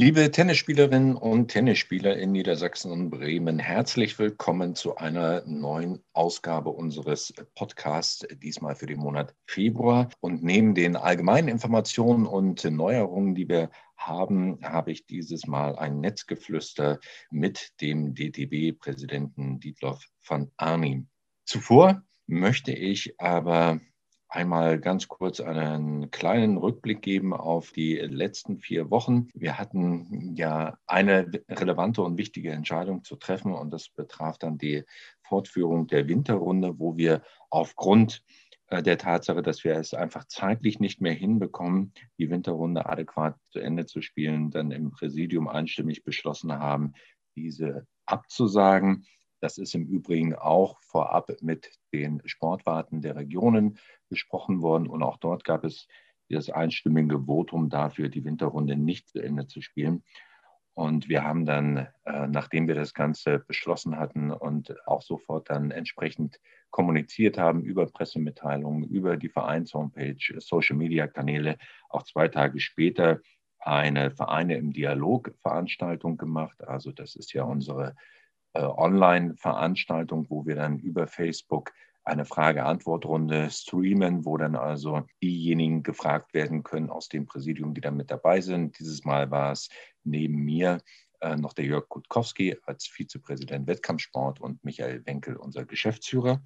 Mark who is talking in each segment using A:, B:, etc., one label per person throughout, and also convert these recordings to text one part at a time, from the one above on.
A: Liebe Tennisspielerinnen und Tennisspieler in Niedersachsen und Bremen, herzlich willkommen zu einer neuen Ausgabe unseres Podcasts, diesmal für den Monat Februar. Und neben den allgemeinen Informationen und Neuerungen, die wir haben, habe ich dieses Mal ein Netzgeflüster mit dem DTB-Präsidenten Dietloff van Arnim. Zuvor möchte ich aber einmal ganz kurz einen kleinen Rückblick geben auf die letzten vier Wochen. Wir hatten ja eine relevante und wichtige Entscheidung zu treffen und das betraf dann die Fortführung der Winterrunde, wo wir aufgrund äh, der Tatsache, dass wir es einfach zeitlich nicht mehr hinbekommen, die Winterrunde adäquat zu Ende zu spielen, dann im Präsidium einstimmig beschlossen haben, diese abzusagen. Das ist im Übrigen auch vorab mit den Sportwarten der Regionen besprochen worden. Und auch dort gab es das einstimmige Votum dafür, die Winterrunde nicht zu Ende zu spielen. Und wir haben dann, äh, nachdem wir das Ganze beschlossen hatten und auch sofort dann entsprechend kommuniziert haben über Pressemitteilungen, über die Vereins-Homepage, Social-Media-Kanäle, auch zwei Tage später eine Vereine im Dialog-Veranstaltung gemacht. Also das ist ja unsere äh, Online-Veranstaltung, wo wir dann über Facebook eine Frage-Antwort-Runde streamen, wo dann also diejenigen gefragt werden können aus dem Präsidium, die da mit dabei sind. Dieses Mal war es neben mir äh, noch der Jörg Kutkowski als Vizepräsident Wettkampfsport und Michael Wenkel, unser Geschäftsführer.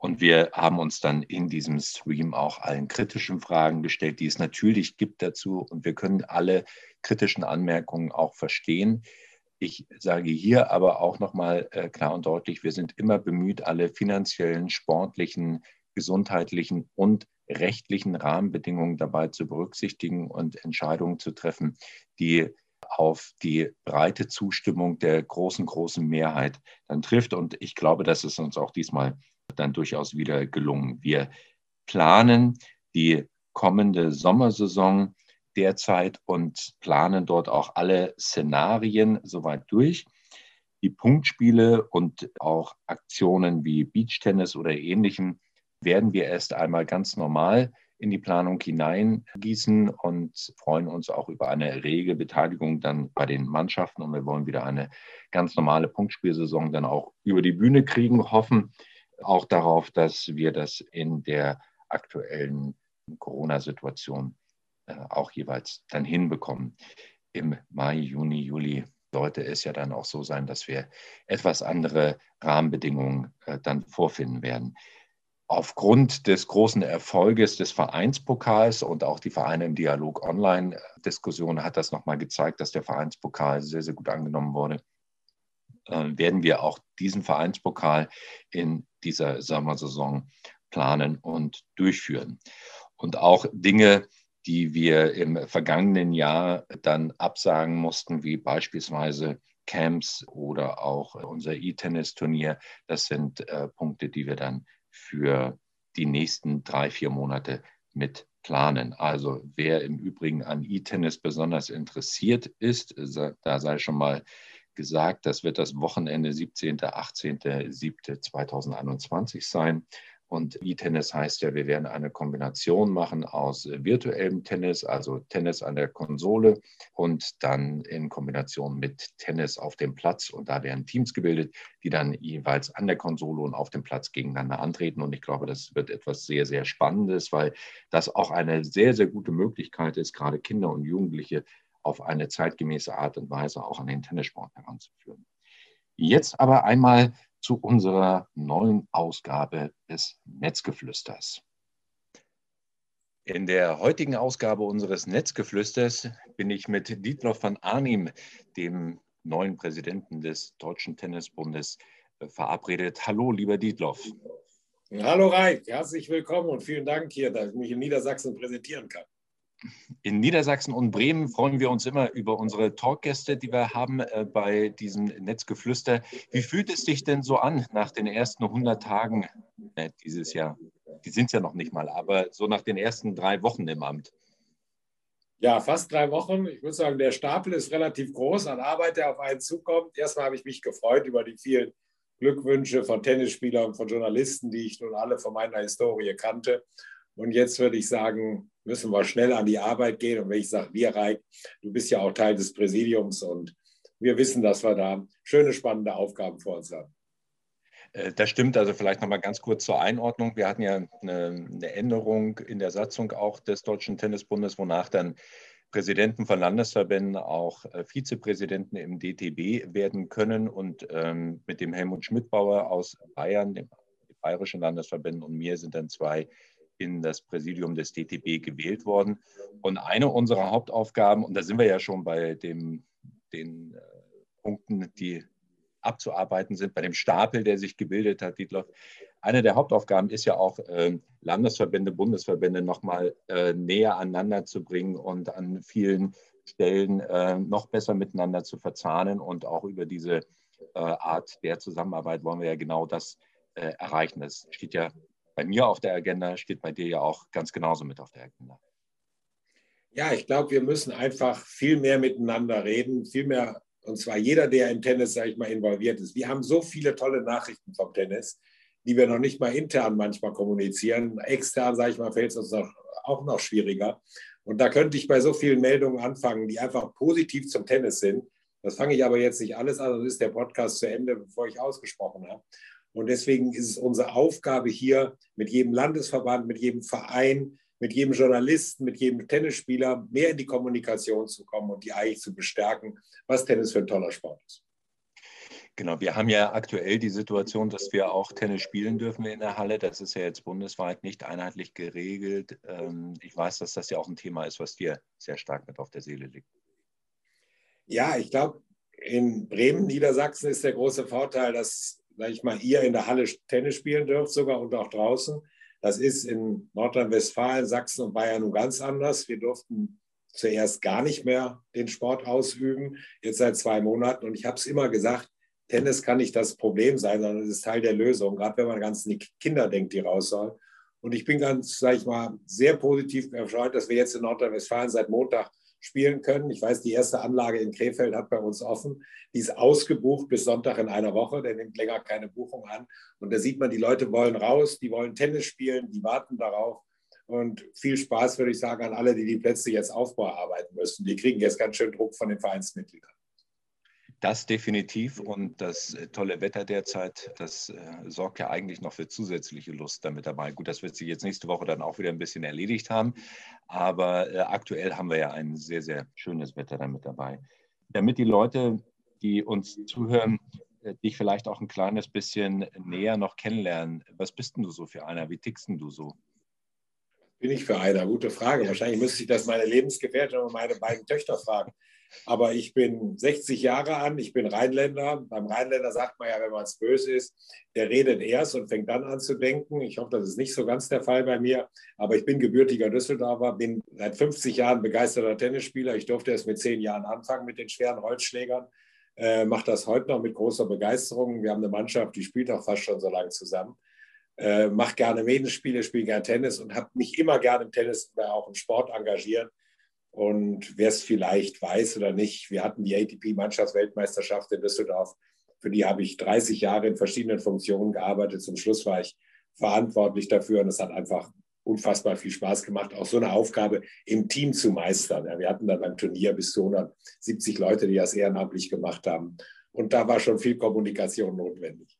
A: Und wir haben uns dann in diesem Stream auch allen kritischen Fragen gestellt, die es natürlich gibt dazu. Und wir können alle kritischen Anmerkungen auch verstehen. Ich sage hier aber auch nochmal äh, klar und deutlich, wir sind immer bemüht, alle finanziellen, sportlichen, gesundheitlichen und rechtlichen Rahmenbedingungen dabei zu berücksichtigen und Entscheidungen zu treffen, die auf die breite Zustimmung der großen, großen Mehrheit dann trifft. Und ich glaube, das ist uns auch diesmal dann durchaus wieder gelungen. Wir planen die kommende Sommersaison derzeit und planen dort auch alle Szenarien soweit durch. Die Punktspiele und auch Aktionen wie Beachtennis oder ähnlichem werden wir erst einmal ganz normal in die Planung hineingießen und freuen uns auch über eine rege Beteiligung dann bei den Mannschaften. Und wir wollen wieder eine ganz normale Punktspielsaison dann auch über die Bühne kriegen, hoffen auch darauf, dass wir das in der aktuellen Corona-Situation auch jeweils dann hinbekommen. Im Mai, Juni, Juli sollte es ja dann auch so sein, dass wir etwas andere Rahmenbedingungen äh, dann vorfinden werden. Aufgrund des großen Erfolges des Vereinspokals und auch die Vereine im Dialog Online-Diskussion hat das nochmal gezeigt, dass der Vereinspokal sehr, sehr gut angenommen wurde. Äh, werden wir auch diesen Vereinspokal in dieser Sommersaison planen und durchführen. Und auch Dinge, die wir im vergangenen Jahr dann absagen mussten, wie beispielsweise Camps oder auch unser E-Tennis-Turnier. Das sind äh, Punkte, die wir dann für die nächsten drei, vier Monate mit planen. Also wer im Übrigen an E-Tennis besonders interessiert ist, da sei schon mal gesagt, das wird das Wochenende 17., 18., 7. 2021 sein. Und E-Tennis heißt ja, wir werden eine Kombination machen aus virtuellem Tennis, also Tennis an der Konsole und dann in Kombination mit Tennis auf dem Platz. Und da werden Teams gebildet, die dann jeweils an der Konsole und auf dem Platz gegeneinander antreten. Und ich glaube, das wird etwas sehr, sehr Spannendes, weil das auch eine sehr, sehr gute Möglichkeit ist, gerade Kinder und Jugendliche auf eine zeitgemäße Art und Weise auch an den Tennissport heranzuführen. Jetzt aber einmal zu unserer neuen Ausgabe des Netzgeflüsters. In der heutigen Ausgabe unseres Netzgeflüsters bin ich mit Dietloff van Arnim, dem neuen Präsidenten des Deutschen Tennisbundes, äh, verabredet. Hallo, lieber Dietloff.
B: Hallo Reik, herzlich willkommen und vielen Dank hier, dass ich mich in Niedersachsen präsentieren kann.
A: In Niedersachsen und Bremen freuen wir uns immer über unsere Talkgäste, die wir haben äh, bei diesem Netzgeflüster. Wie fühlt es sich denn so an nach den ersten 100 Tagen äh, dieses Jahr? Die sind es ja noch nicht mal, aber so nach den ersten drei Wochen im Amt.
B: Ja, fast drei Wochen. Ich muss sagen, der Stapel ist relativ groß an Arbeit, der auf einen zukommt. Erstmal habe ich mich gefreut über die vielen Glückwünsche von Tennisspielern von Journalisten, die ich nun alle von meiner Historie kannte Und jetzt würde ich sagen, müssen wir schnell an die Arbeit gehen. Und wenn ich sage, wir, Reik, du bist ja auch Teil des Präsidiums und wir wissen, dass wir da schöne, spannende Aufgaben vor uns haben.
A: Äh, das stimmt, also vielleicht nochmal ganz kurz zur Einordnung. Wir hatten ja eine, eine, Änderung in der Satzung auch des Deutschen Tennisbundes, wonach dann Präsidenten von Landesverbänden auch äh, Vizepräsidenten im DTB werden können. Und ähm, mit dem Helmut Schmidbauer aus Bayern, dem Bayerischen Landesverbänden und mir sind dann zwei in das Präsidium des DTB gewählt worden. Und eine unserer Hauptaufgaben, und da sind wir ja schon bei dem, den äh, Punkten, die abzuarbeiten sind, bei dem Stapel, der sich gebildet hat, Dietloff. Eine der Hauptaufgaben ist ja auch, äh, Landesverbände, Bundesverbände nochmal äh, näher aneinander zu bringen und an vielen Stellen äh, noch besser miteinander zu verzahnen. Und auch über diese Art der Zusammenarbeit wollen wir ja genau das erreichen. Das steht ja bei mir auf der Agenda, steht bei dir ja auch ganz genauso mit auf der Agenda.
B: Ja, ich glaube, wir müssen einfach viel mehr miteinander reden, viel mehr und zwar jeder, der im Tennis, sage ich mal, involviert ist. Wir haben so viele tolle Nachrichten vom Tennis, die wir noch nicht mal intern manchmal kommunizieren. Extern, sage ich mal, fällt es uns noch, auch noch schwieriger. Und da könnte ich bei so vielen Meldungen anfangen, die einfach positiv zum Tennis sind. Das fange ich aber jetzt nicht alles an, sonst ist der Podcast zu Ende, bevor ich ausgesprochen habe. Und deswegen ist es unsere Aufgabe hier, mit jedem Landesverband, mit jedem Verein, mit jedem Journalisten, mit jedem Tennisspieler mehr in die Kommunikation zu kommen und die eigentlich zu bestärken, was Tennis für ein toller Sport ist.
A: Genau, wir haben ja aktuell die Situation, dass wir auch Tennis spielen dürfen in der Halle. Das ist ja jetzt bundesweit nicht einheitlich geregelt. Ähm, ich weiß, dass das ja auch ein Thema ist, was dir sehr stark mit auf der Seele liegt.
B: Ja, ich glaube, in Bremen, Niedersachsen ist der große Vorteil, dass, sag ich mal, ihr in der Halle Tennis spielen dürft, sogar und auch draußen. Das ist in Nordrhein-Westfalen, Sachsen und Bayern nun ganz anders. Wir durften zuerst gar nicht mehr den Sport ausüben, jetzt seit zwei Monaten. Und ich habe es immer gesagt, Tennis kann nicht das Problem sein, sondern es ist Teil der Lösung, gerade wenn man an ganz die Kinder denkt, die raus sollen. Und ich bin ganz, sage ich mal, sehr positiv erfreut, dass wir jetzt in Nordrhein-Westfalen seit Montag spielen können. Ich weiß, die erste Anlage in Krefeld hat bei uns offen. Die ist ausgebucht bis Sonntag in einer Woche. Der nimmt länger keine Buchung an. Und da sieht man, die Leute wollen raus, die wollen Tennis spielen, die warten darauf. Und viel Spaß, würde ich sagen, an alle, die die Plätze jetzt aufbauarbeiten müssen. Die kriegen jetzt ganz schön Druck von den Vereinsmitgliedern.
A: Das definitiv und das äh, tolle Wetter derzeit, das äh, sorgt ja eigentlich noch für zusätzliche Lust damit dabei. Gut, das wird sich jetzt nächste Woche dann auch wieder ein bisschen erledigt haben, aber äh, aktuell haben wir ja ein sehr, sehr schönes Wetter damit dabei. Damit die Leute, die uns zuhören, äh, dich vielleicht auch ein kleines bisschen näher noch kennenlernen, was bist denn du so für einer? Wie tickst denn du so?
B: Bin ich für einer? Gute Frage. Wahrscheinlich müsste ich das meine Lebensgefährtin und meine beiden Töchter fragen. Aber ich bin 60 Jahre an, ich bin Rheinländer. Beim Rheinländer sagt man ja, wenn man es böse ist, der redet erst und fängt dann an zu denken. Ich hoffe, das ist nicht so ganz der Fall bei mir. Aber ich bin gebürtiger Düsseldorfer, bin seit 50 Jahren begeisterter Tennisspieler. Ich durfte erst mit zehn Jahren anfangen mit den schweren Holzschlägern. Äh, mache das heute noch mit großer Begeisterung. Wir haben eine Mannschaft, die spielt auch fast schon so lange zusammen. Äh, mache gerne Medenspiele, spiele gerne Tennis und habe mich immer gerne im Tennis auch im Sport engagiert und wer es vielleicht weiß oder nicht, wir hatten die ATP-Mannschaftsweltmeisterschaft in Düsseldorf. Für die habe ich 30 Jahre in verschiedenen Funktionen gearbeitet. Zum Schluss war ich verantwortlich dafür und es hat einfach unfassbar viel Spaß gemacht, auch so eine Aufgabe im Team zu meistern. Ja, wir hatten dann beim Turnier bis zu 170 Leute, die das ehrenamtlich gemacht haben. Und da war schon viel Kommunikation notwendig.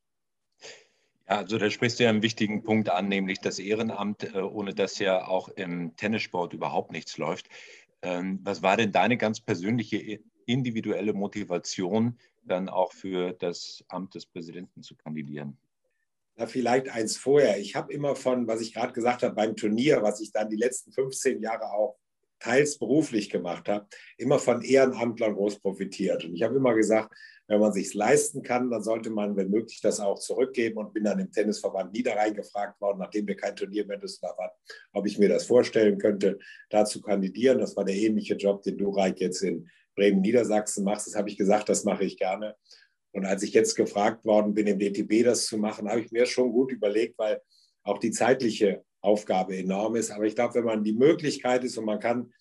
A: Ja, also da sprichst du ja einen wichtigen Punkt an, nämlich das Ehrenamt, äh, ohne das ja auch im Tennissport überhaupt nichts läuft. Ähm, was war denn deine ganz persönliche individuelle Motivation, dann auch für das Amt des Präsidenten zu kandidieren?
B: Na, vielleicht eins vorher. Ich habe immer von, was ich gerade gesagt habe, beim Turnier, was ich dann die letzten 15 Jahre auch teils beruflich gemacht habe, immer von Ehrenamtlern groß profitiert. Und ich habe immer gesagt, wenn man sich leisten kann, dann sollte man, wenn möglich, das auch zurückgeben und bin dann im Tennisverband Niederrhein gefragt worden, nachdem wir kein Turnier mehr hatten, ob ich mir das vorstellen könnte, da zu kandidieren. Das war der ähnliche Job, den du, Reik, jetzt in Bremen, Niedersachsen machst. Das habe ich gesagt, das mache ich gerne. Und als ich jetzt gefragt worden bin, im DTB das zu machen, habe ich mir schon gut überlegt, weil auch die zeitliche Aufgabe enorm ist. Aber ich glaube, wenn man die Möglichkeit ist und man kann,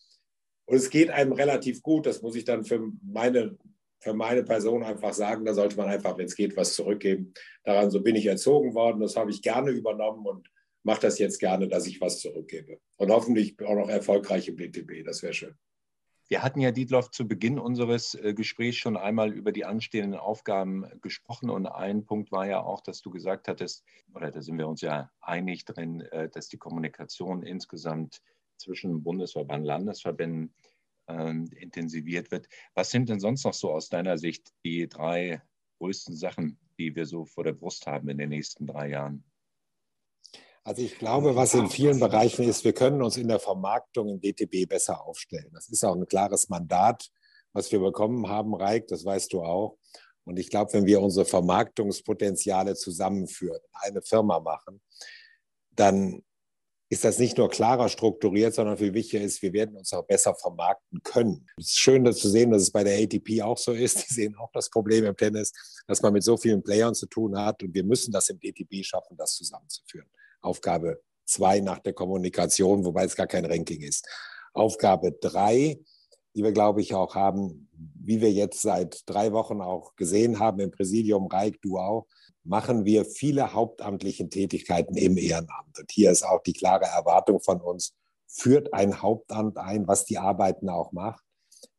B: und es geht einem relativ gut, das muss ich dann für meine für meine Person einfach sagen, da sollte man einfach, wenn es geht, was zurückgeben. Daran so bin ich erzogen worden, das habe ich gerne übernommen und mache das jetzt gerne, dass ich was zurückgebe. Und hoffentlich auch noch erfolgreich im DTB. Das wäre schön.
A: Wir hatten ja, Dietloff, zu Beginn unseres äh, Gesprächs schon einmal über die anstehenden Aufgaben gesprochen. Und ein Punkt war ja auch, dass du gesagt hattest, oder da sind wir uns ja einig drin, äh, dass die Kommunikation insgesamt zwischen Bundesverband, Landesverbänden äh, intensiviert wird. Was sind denn sonst noch so aus deiner Sicht die drei größten Sachen, die wir so vor der Brust haben in den nächsten drei Jahren?
B: Also ich glaube, was in vielen Bereichen ist, wir können uns in der Vermarktung im DTB besser aufstellen. Das ist auch ein klares Mandat, was wir bekommen haben, Reik, das weißt du auch. Und ich glaube, wenn wir unsere Vermarktungspotenziale zusammenführen, eine Firma machen, dann ist das nicht nur klarer strukturiert, sondern viel wichtiger ist, wir werden uns auch besser vermarkten können. Es ist schön das zu sehen, dass es bei der ATP auch so ist. Die sehen auch das Problem im Tennis, dass man mit so vielen Playern zu tun hat. Und wir müssen das im DTB schaffen, das zusammenzuführen. Aufgabe zwei nach der Kommunikation, wobei es gar kein Ranking ist. Aufgabe drei, die wir, glaube ich, auch haben, wie wir jetzt seit drei Wochen auch gesehen haben im Präsidium, Reik, du auch, machen wir viele hauptamtliche Tätigkeiten im Ehrenamt. Und hier ist auch die klare Erwartung von uns, führt ein Hauptamt ein, was die Arbeiten auch macht.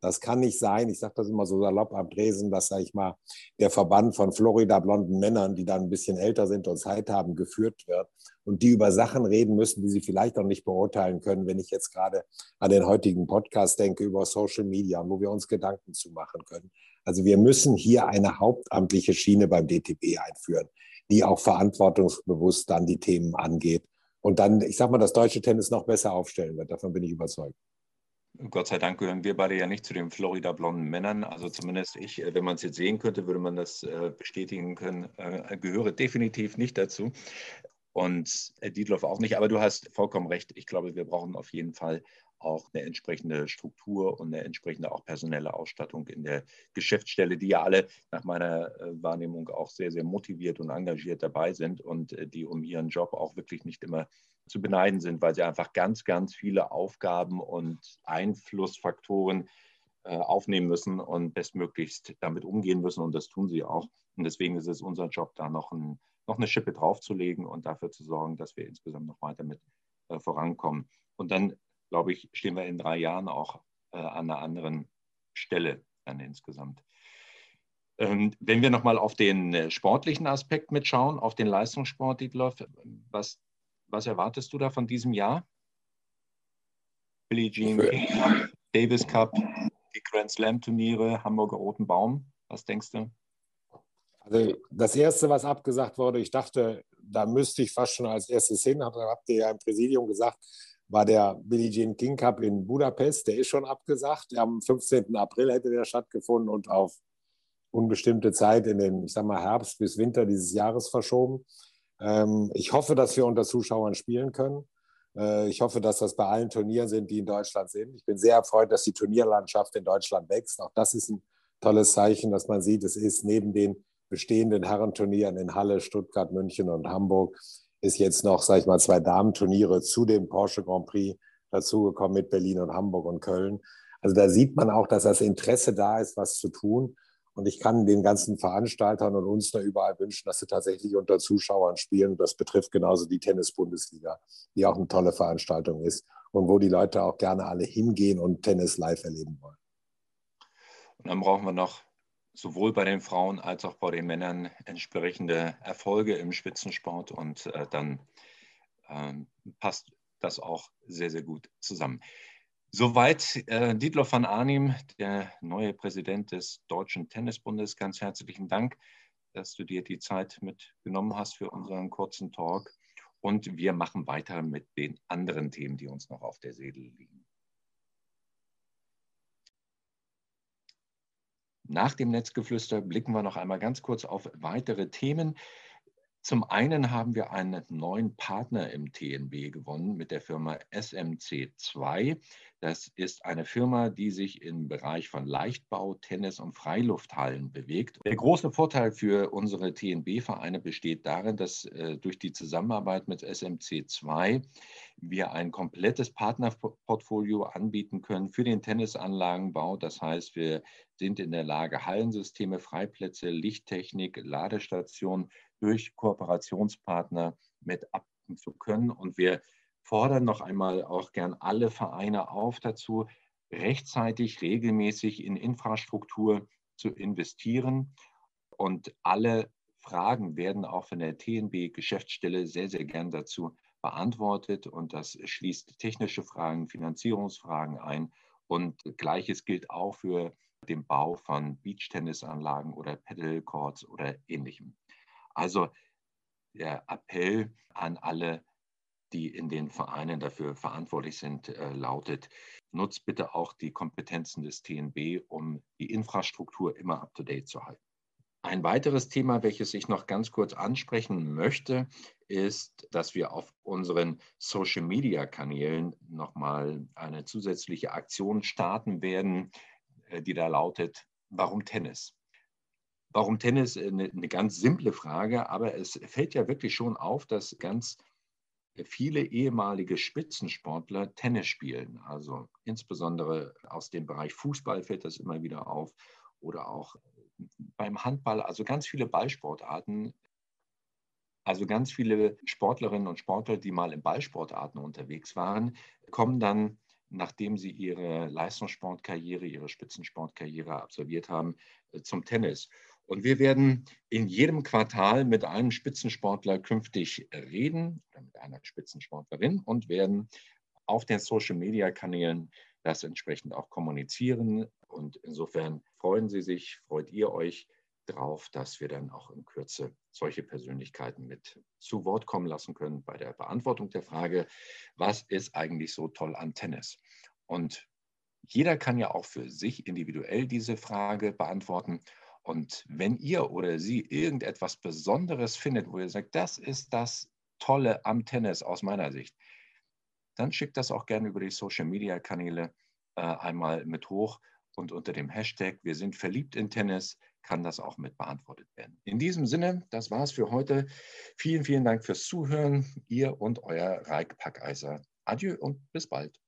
B: Das kann nicht sein, ich sage das immer so salopp am Tresen, dass, sage ich mal, der Verband von Florida-blonden Männern, die dann ein bisschen älter sind und Zeit haben, geführt wird und die über Sachen reden müssen, die sie vielleicht noch nicht beurteilen können. Wenn ich jetzt gerade an den heutigen Podcast denke über Social Media, wo wir uns Gedanken zu machen können. Also wir müssen hier eine hauptamtliche Schiene beim DTB einführen, die auch verantwortungsbewusst dann die Themen angeht und dann, ich sage mal, das deutsche Tennis noch besser aufstellen wird. Davon bin ich überzeugt.
A: Gott sei Dank gehören wir beide ja nicht zu den Florida-blonden Männern. Also zumindest ich, äh, wenn man es jetzt sehen könnte, würde man das äh, bestätigen können, äh, gehöre definitiv nicht dazu. Und Dietloff auch nicht. Aber du hast vollkommen recht. Ich glaube, wir brauchen auf jeden Fall auch eine entsprechende Struktur und eine entsprechende auch personelle Ausstattung in der Geschäftsstelle, die ja alle nach meiner Wahrnehmung auch sehr, sehr motiviert und engagiert dabei sind und die um ihren Job auch wirklich nicht immer zu beneiden sind, weil sie einfach ganz, ganz viele Aufgaben und Einflussfaktoren äh, aufnehmen müssen und bestmöglichst damit umgehen müssen. Und das tun sie auch. Und deswegen ist es unser Job, da noch, ein, noch eine Schippe draufzulegen und dafür zu sorgen, dass wir insgesamt noch weiter mit äh, vorankommen. Und dann, glaube ich, stehen wir in drei Jahren auch äh, an einer anderen Stelle dann insgesamt. Ähm, wenn wir nochmal auf den sportlichen Aspekt mitschauen, auf den Leistungssport, Dietloff, was was erwartest du da von diesem Jahr? Billie Jean King Davis Cup, die Grand Slam Turniere, Hamburger Roten Baum. Was denkst du?
B: Also das Erste, was abgesagt wurde, ich dachte, da müsste ich fast schon als erstes hin, habt ihr ja im Präsidium gesagt, war der Billie Jean King Cup in Budapest. Der ist schon abgesagt. Am 15. April hätte der stattgefunden und auf unbestimmte Zeit in den, ich sag mal, Herbst bis Winter dieses Jahres verschoben. Ähm, ich hoffe, dass wir unter Zuschauern spielen können. Äh, ich hoffe, dass das bei allen Turnieren sind, die in Deutschland sind. Ich bin sehr erfreut, dass die Turnierlandschaft in Deutschland wächst. Auch das ist ein tolles Zeichen, dass man sieht, es ist neben den bestehenden Herrenturnieren in Halle, Stuttgart, München und Hamburg, ist jetzt noch, sage ich mal, zwei Damenturniere zu dem Porsche Grand Prix dazugekommen mit Berlin und Hamburg und Köln. Also da sieht man auch, dass das Interesse da ist, was zu tun. Und ich kann den ganzen Veranstaltern und uns da überall wünschen, dass sie tatsächlich unter Zuschauern spielen. Das betrifft genauso die Tennis-Bundesliga, die auch eine tolle Veranstaltung ist und wo die Leute auch gerne alle hingehen und Tennis live erleben wollen.
A: Und dann brauchen wir noch sowohl bei den Frauen als auch bei den Männern entsprechende Erfolge im Spitzensport und äh, dann äh, passt das auch sehr, sehr gut zusammen. Soweit äh, Dietlof van Arnim, der neue Präsident des Deutschen Tennisbundes. Ganz herzlichen Dank, dass du dir die Zeit mitgenommen hast für unseren kurzen Talk. Und wir machen weiter mit den anderen Themen, die uns noch auf der Seele liegen. Nach dem Netzgeflüster blicken wir noch einmal ganz kurz auf weitere Themen. Zum einen haben wir einen neuen Partner im TNB gewonnen mit der Firma SMC2. Das ist eine Firma, die sich im Bereich von Leichtbau, Tennis und Freilufthallen bewegt. Der große Vorteil für unsere TNB-Vereine besteht darin, dass äh, durch die Zusammenarbeit mit SMC2 wir ein komplettes Partnerportfolio anbieten können für den Tennisanlagenbau. Das heißt, wir sind in der Lage, Hallensysteme, Freiplätze, Lichttechnik, Ladestationen durch Kooperationspartner mit ab beobachten zu können. Und wir fordern noch einmal auch gern alle Vereine auf dazu, rechtzeitig, regelmäßig in Infrastruktur zu investieren. Und alle Fragen werden auch von der TNB-Geschäftsstelle sehr, sehr gern dazu beantwortet. Und das schließt technische Fragen, Finanzierungsfragen ein. Und gleiches gilt auch für den Bau von Beachtennisanlagen oder Paddlecourts oder ähnlichem. Also der Appell an alle, die in den Vereinen dafür verantwortlich sind, äh, lautet, nutzt bitte auch die Kompetenzen des TNB, um die Infrastruktur immer up-to-date zu halten. Ein weiteres Thema, welches ich noch ganz kurz ansprechen möchte, ist, dass wir auf unseren Social-Media-Kanälen nochmal eine zusätzliche Aktion starten werden, äh, die da lautet, warum Tennis? Warum Tennis? Eine, eine ganz simple Frage, aber es fällt ja wirklich schon auf, dass ganz viele ehemalige Spitzensportler Tennis spielen. Also insbesondere aus dem Bereich Fußball fällt das immer wieder auf oder auch beim Handball. Also ganz viele Ballsportarten. Also ganz viele Sportlerinnen und Sportler, die mal in Ballsportarten unterwegs waren, kommen dann, nachdem sie ihre Leistungssportkarriere, ihre Spitzensportkarriere absolviert haben, zum Tennis. Und wir werden in jedem Quartal mit einem Spitzensportler künftig reden oder mit einer Spitzensportlerin und werden auf den Social-Media-Kanälen das entsprechend auch kommunizieren. Und insofern freuen Sie sich, freut ihr euch drauf, dass wir dann auch in Kürze solche Persönlichkeiten mit zu Wort kommen lassen können bei der Beantwortung der Frage, was ist eigentlich so toll an Tennis? Und jeder kann ja auch für sich individuell diese Frage beantworten. Und wenn ihr oder sie irgendetwas Besonderes findet, wo ihr sagt, das ist das Tolle am Tennis aus meiner Sicht, dann schickt das auch gerne über die Social-Media-Kanäle äh, einmal mit hoch und unter dem Hashtag Wir sind verliebt in Tennis kann das auch mit beantwortet werden. In diesem Sinne, das war es für heute. Vielen, vielen Dank fürs Zuhören. Ihr und euer Reik Packeiser. Adieu und bis bald.